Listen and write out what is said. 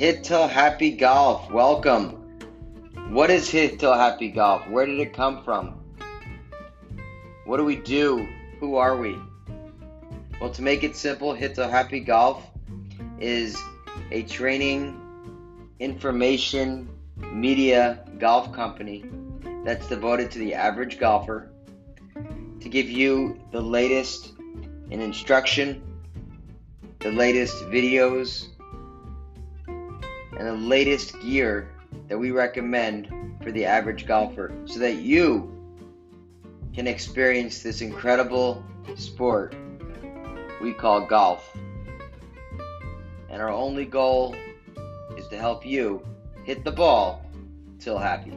Hit Till Happy Golf, welcome. What is Hit Till Happy Golf? Where did it come from? What do we do? Who are we? Well, to make it simple, Hit Till Happy Golf is a training, information, media golf company that's devoted to the average golfer to give you the latest in instruction, the latest videos, and the latest gear that we recommend for the average golfer so that you can experience this incredible sport we call golf. And our only goal is to help you hit the ball till happy.